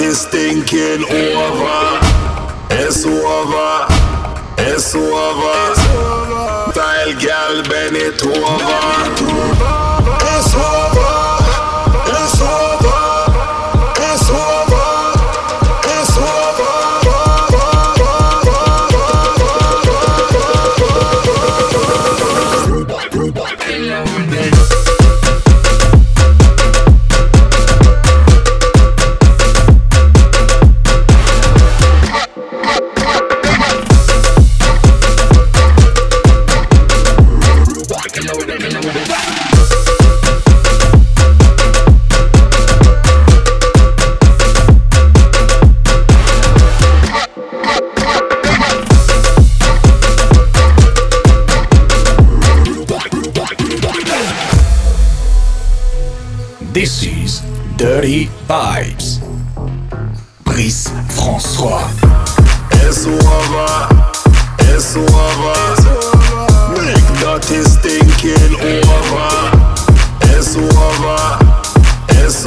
alltid thinking over. Es over, es over. Deil gelben i over. This is Dirty Vibes. Brice François. It's over, it's. Make dirty stinking over. It's over, it's.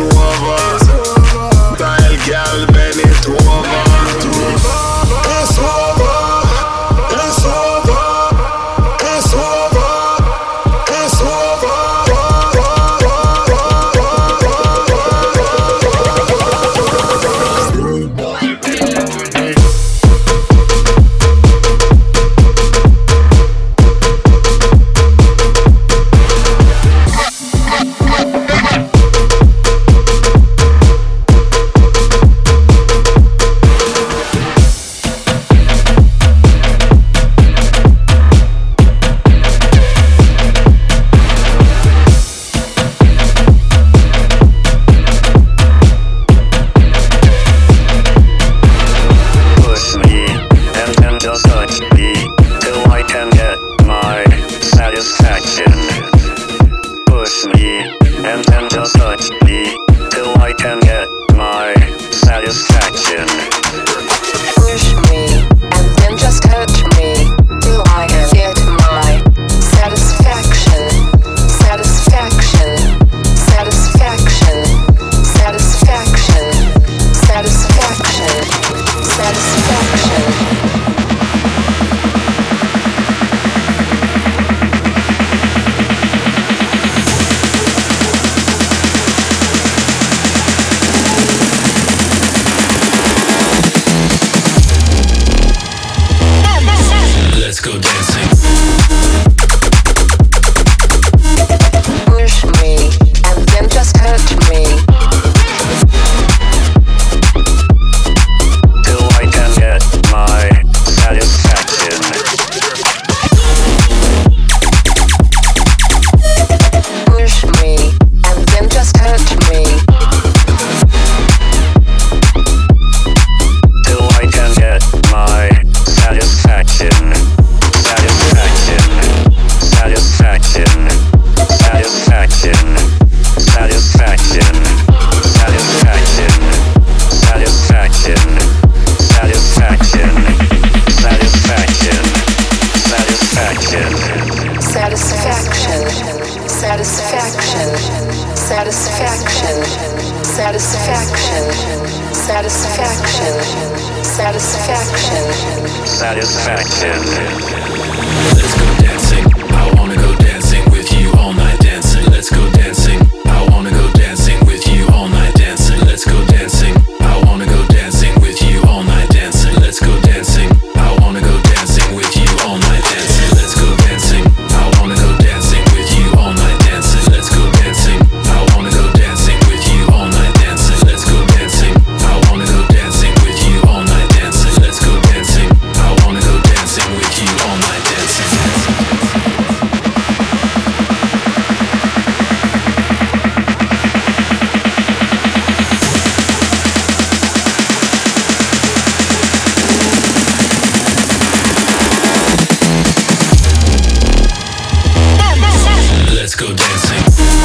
you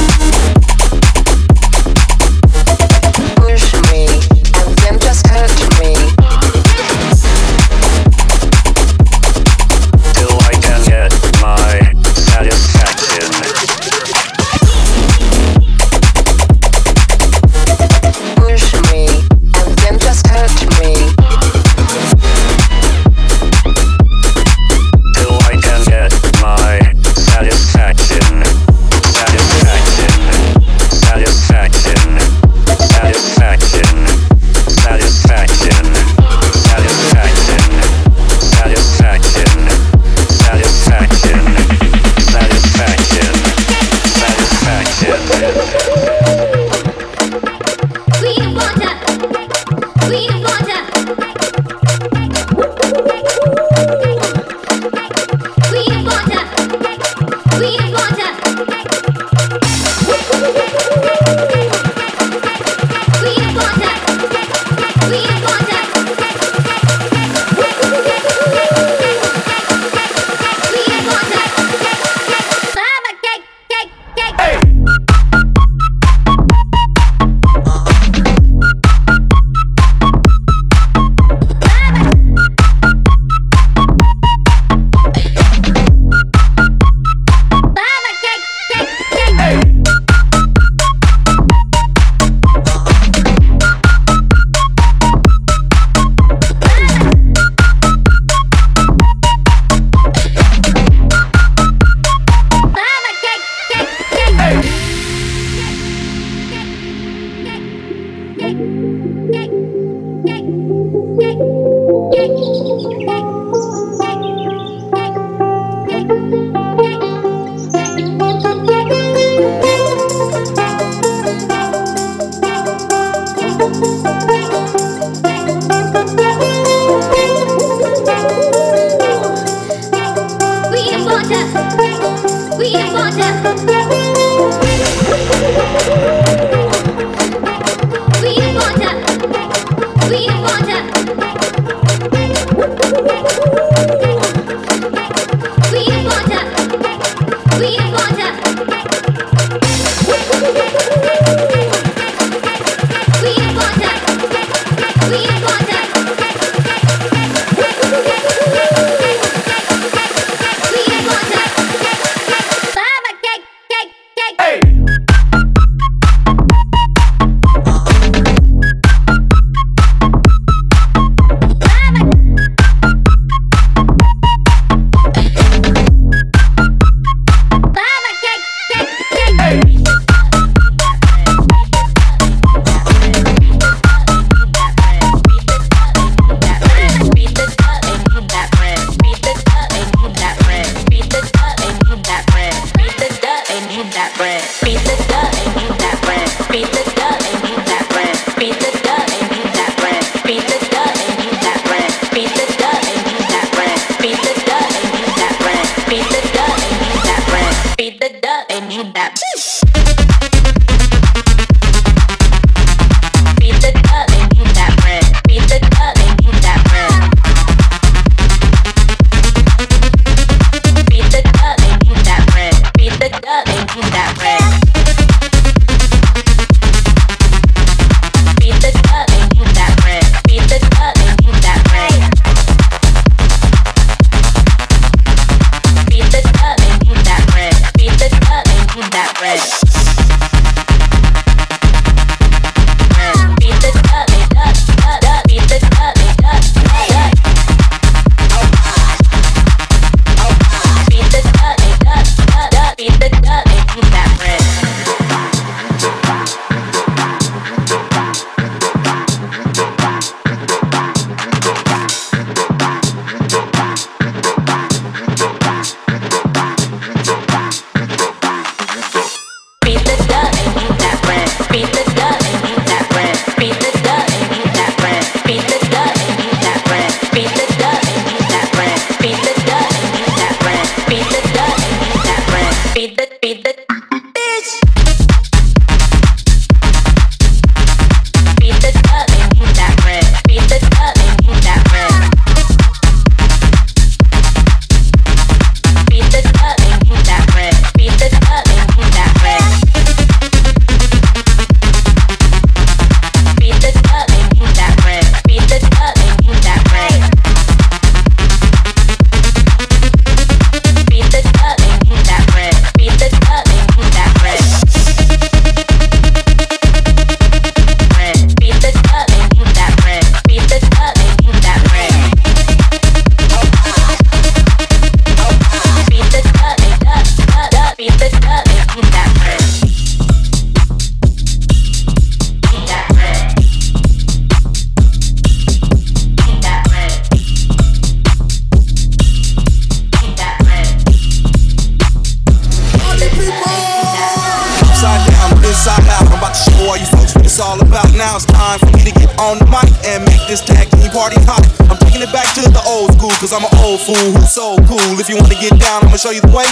party pop. I'm taking it back to the old school, cause I'm an old fool who's so cool. If you wanna get down, I'ma show you the way.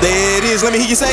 There it is, let me hear you say.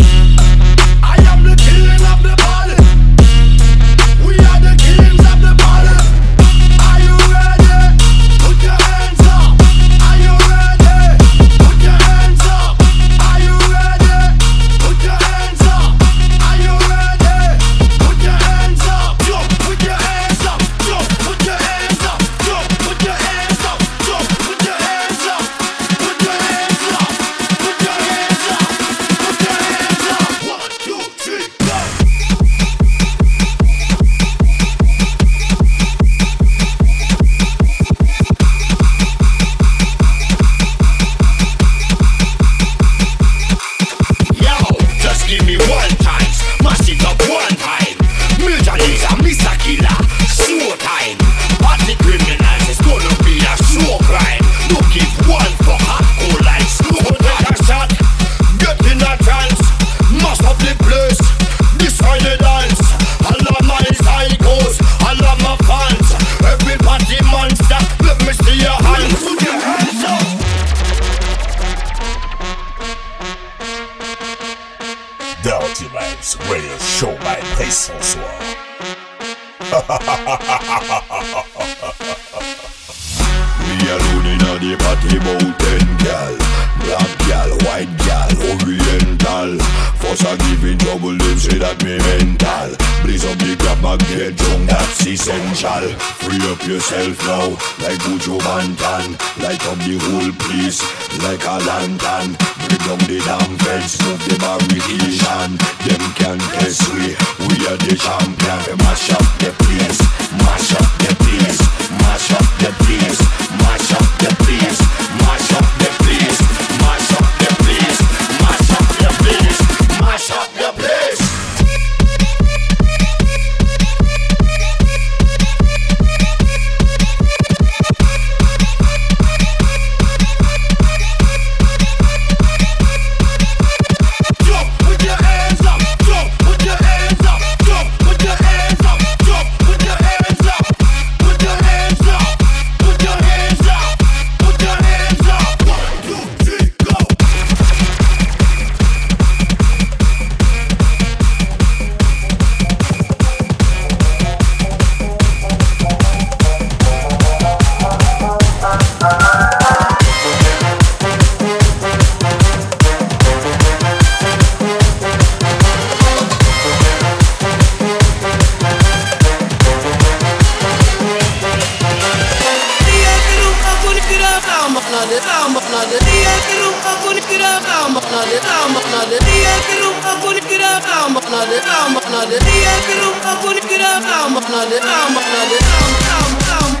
I'm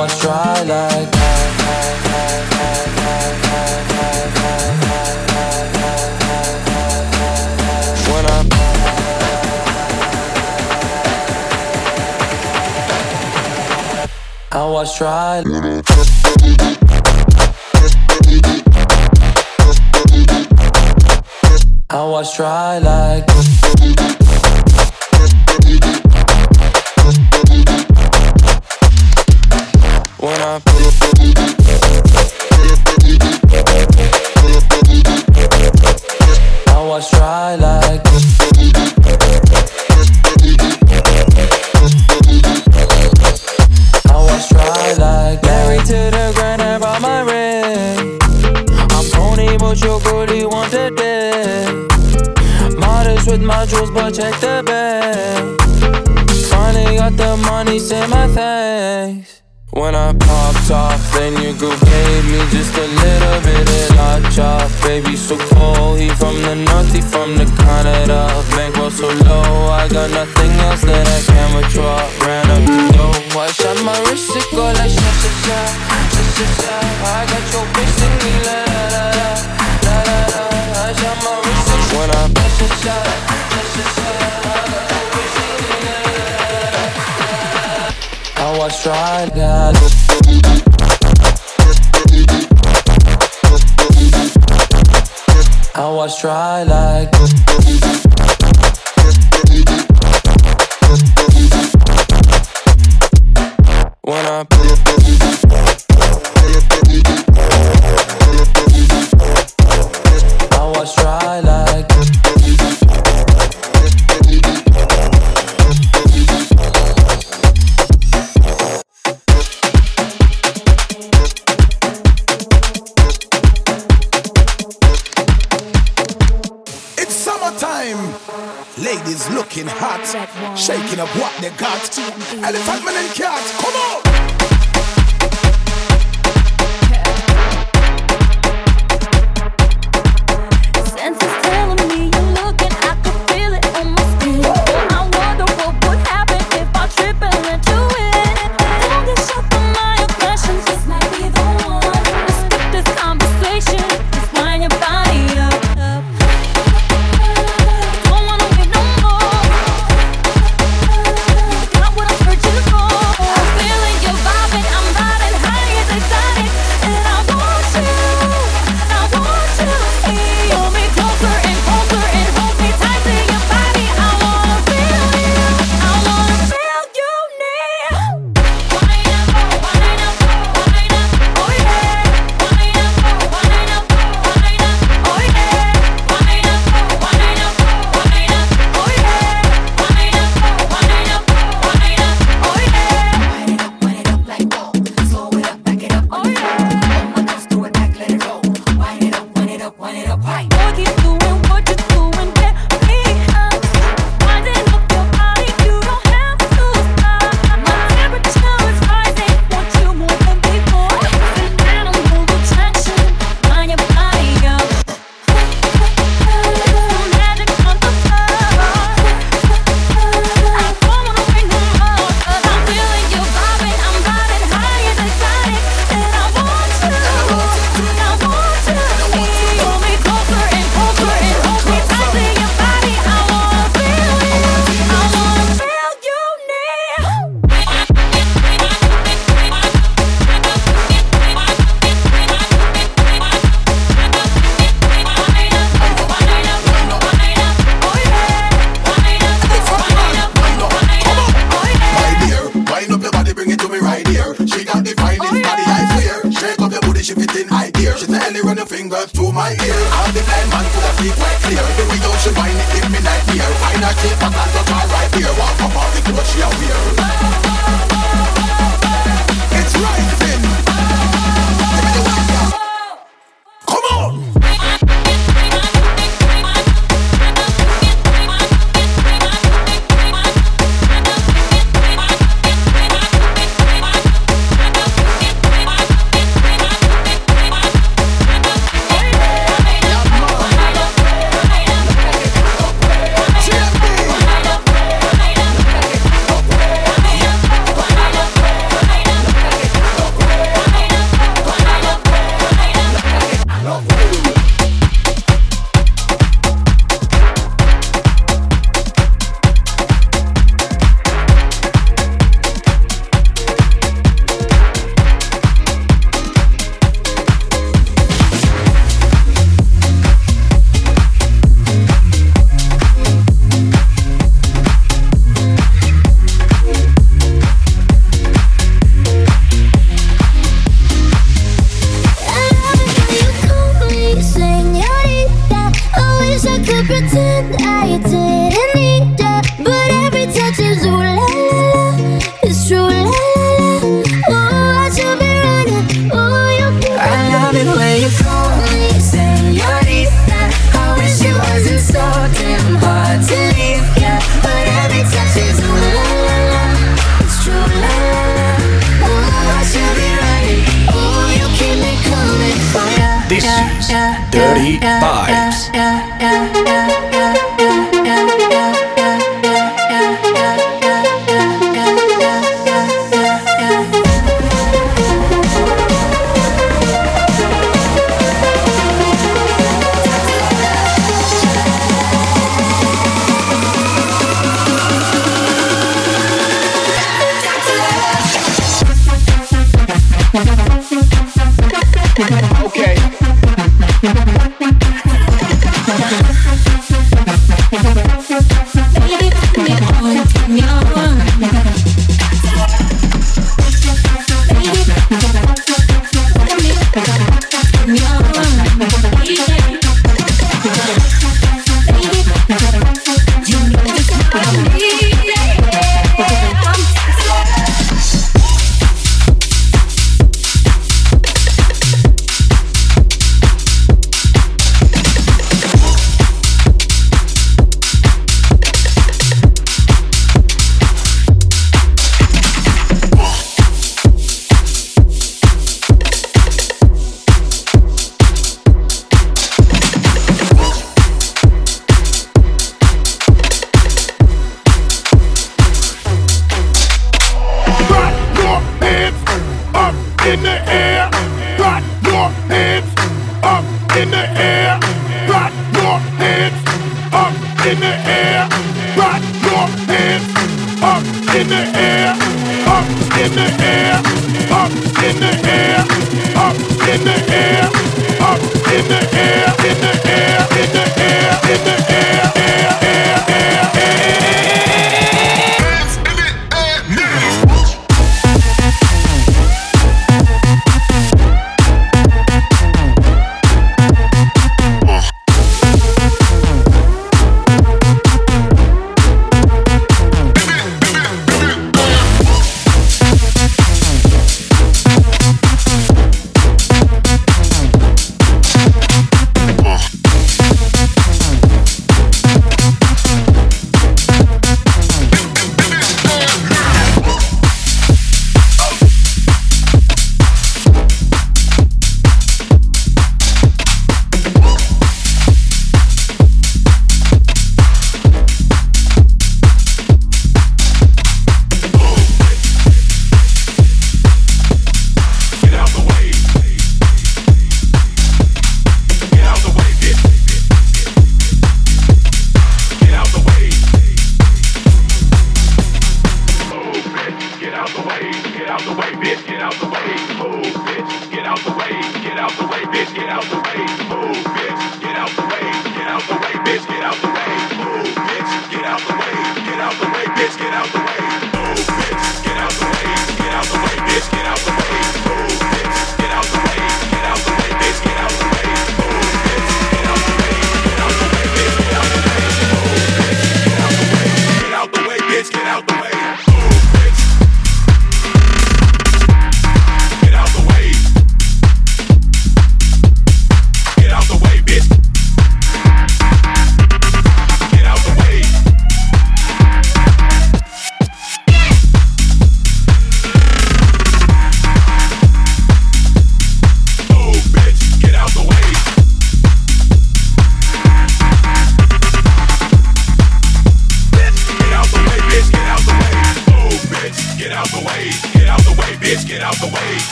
one try like. When I'm I was trying. I was dry like check the bank. Finally got the money, say my thanks. When I popped off, then your girl gave me just a little bit of hot chop. Baby, so cold, he from the north, he from the Canada. Bankroll so low, I got nothing else that I can withdraw. I was dry like up what they got. Elephant man and cat.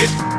it.